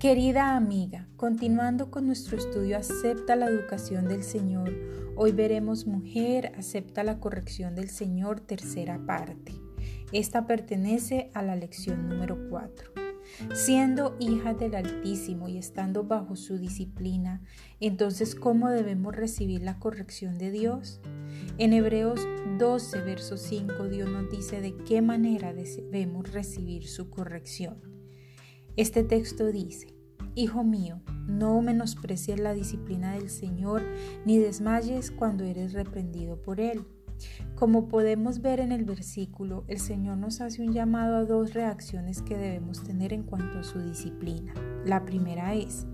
Querida amiga, continuando con nuestro estudio Acepta la educación del Señor, hoy veremos Mujer, acepta la corrección del Señor, tercera parte. Esta pertenece a la lección número 4. Siendo hija del Altísimo y estando bajo su disciplina, entonces ¿cómo debemos recibir la corrección de Dios? En Hebreos 12, verso 5, Dios nos dice de qué manera debemos recibir su corrección. Este texto dice, Hijo mío, no menosprecies la disciplina del Señor, ni desmayes cuando eres reprendido por Él. Como podemos ver en el versículo, el Señor nos hace un llamado a dos reacciones que debemos tener en cuanto a su disciplina. La primera es,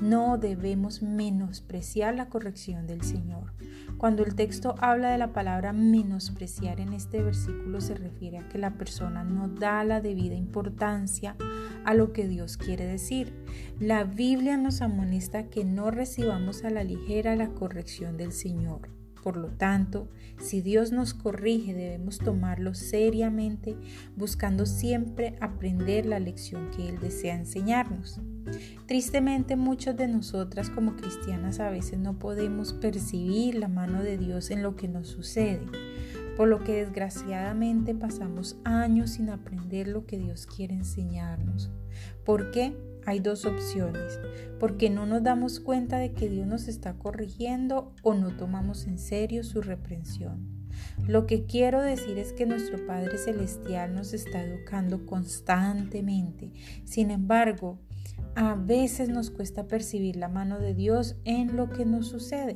no debemos menospreciar la corrección del Señor. Cuando el texto habla de la palabra menospreciar en este versículo se refiere a que la persona no da la debida importancia a lo que Dios quiere decir. La Biblia nos amonesta que no recibamos a la ligera la corrección del Señor. Por lo tanto, si Dios nos corrige, debemos tomarlo seriamente, buscando siempre aprender la lección que Él desea enseñarnos. Tristemente, muchas de nosotras como cristianas a veces no podemos percibir la mano de Dios en lo que nos sucede, por lo que desgraciadamente pasamos años sin aprender lo que Dios quiere enseñarnos. ¿Por qué? Hay dos opciones, porque no nos damos cuenta de que Dios nos está corrigiendo o no tomamos en serio su reprensión. Lo que quiero decir es que nuestro Padre Celestial nos está educando constantemente. Sin embargo, a veces nos cuesta percibir la mano de Dios en lo que nos sucede.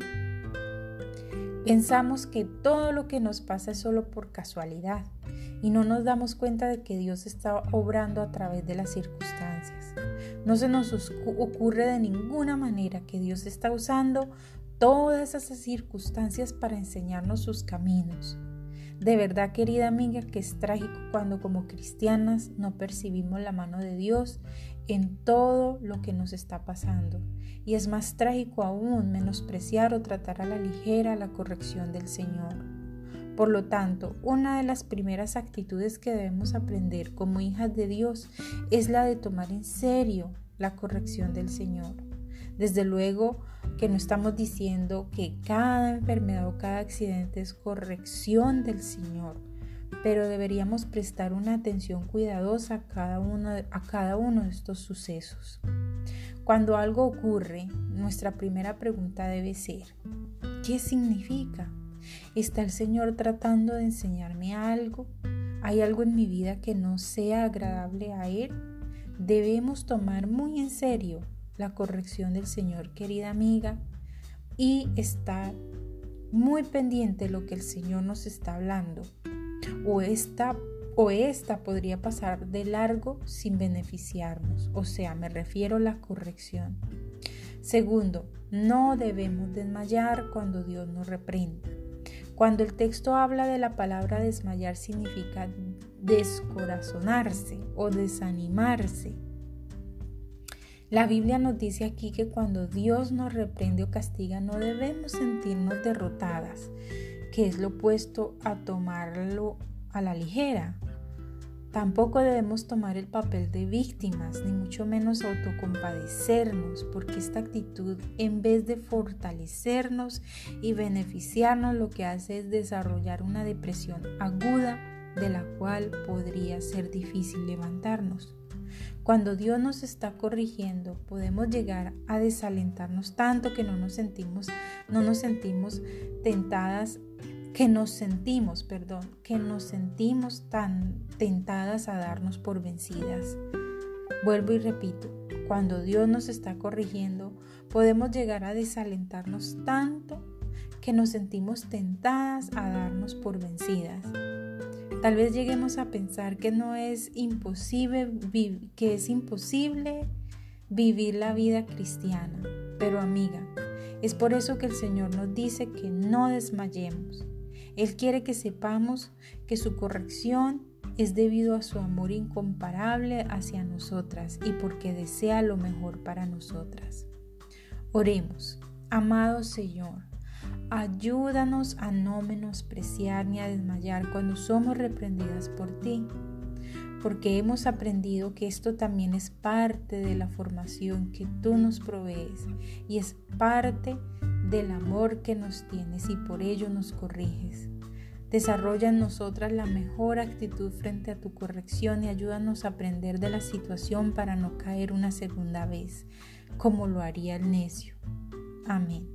Pensamos que todo lo que nos pasa es solo por casualidad y no nos damos cuenta de que Dios está obrando a través de las circunstancias. No se nos ocurre de ninguna manera que Dios está usando todas esas circunstancias para enseñarnos sus caminos. De verdad, querida amiga, que es trágico cuando como cristianas no percibimos la mano de Dios en todo lo que nos está pasando. Y es más trágico aún menospreciar o tratar a la ligera la corrección del Señor. Por lo tanto, una de las primeras actitudes que debemos aprender como hijas de Dios es la de tomar en serio la corrección del Señor. Desde luego que no estamos diciendo que cada enfermedad o cada accidente es corrección del Señor, pero deberíamos prestar una atención cuidadosa a cada uno a cada uno de estos sucesos. Cuando algo ocurre, nuestra primera pregunta debe ser, ¿qué significa? ¿Está el Señor tratando de enseñarme algo? ¿Hay algo en mi vida que no sea agradable a Él? Debemos tomar muy en serio la corrección del Señor, querida amiga, y estar muy pendiente de lo que el Señor nos está hablando. O esta, o esta podría pasar de largo sin beneficiarnos. O sea, me refiero a la corrección. Segundo, no debemos desmayar cuando Dios nos reprenda. Cuando el texto habla de la palabra desmayar significa descorazonarse o desanimarse. La Biblia nos dice aquí que cuando Dios nos reprende o castiga no debemos sentirnos derrotadas, que es lo opuesto a tomarlo a la ligera. Tampoco debemos tomar el papel de víctimas, ni mucho menos autocompadecernos, porque esta actitud, en vez de fortalecernos y beneficiarnos, lo que hace es desarrollar una depresión aguda de la cual podría ser difícil levantarnos. Cuando Dios nos está corrigiendo, podemos llegar a desalentarnos tanto que no nos sentimos, no nos sentimos tentadas que nos sentimos, perdón, que nos sentimos tan tentadas a darnos por vencidas. Vuelvo y repito, cuando Dios nos está corrigiendo, podemos llegar a desalentarnos tanto que nos sentimos tentadas a darnos por vencidas. Tal vez lleguemos a pensar que no es imposible, que es imposible vivir la vida cristiana. Pero amiga, es por eso que el Señor nos dice que no desmayemos. Él quiere que sepamos que su corrección es debido a su amor incomparable hacia nosotras y porque desea lo mejor para nosotras. Oremos, amado Señor, ayúdanos a no menospreciar ni a desmayar cuando somos reprendidas por ti, porque hemos aprendido que esto también es parte de la formación que tú nos provees y es parte del amor que nos tienes y por ello nos corriges. Desarrolla en nosotras la mejor actitud frente a tu corrección y ayúdanos a aprender de la situación para no caer una segunda vez, como lo haría el necio. Amén.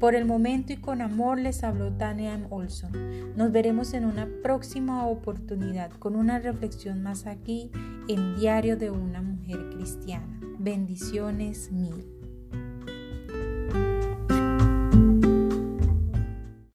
Por el momento y con amor les habló Tania M. Olson. Nos veremos en una próxima oportunidad con una reflexión más aquí en Diario de una Mujer Cristiana. Bendiciones mil.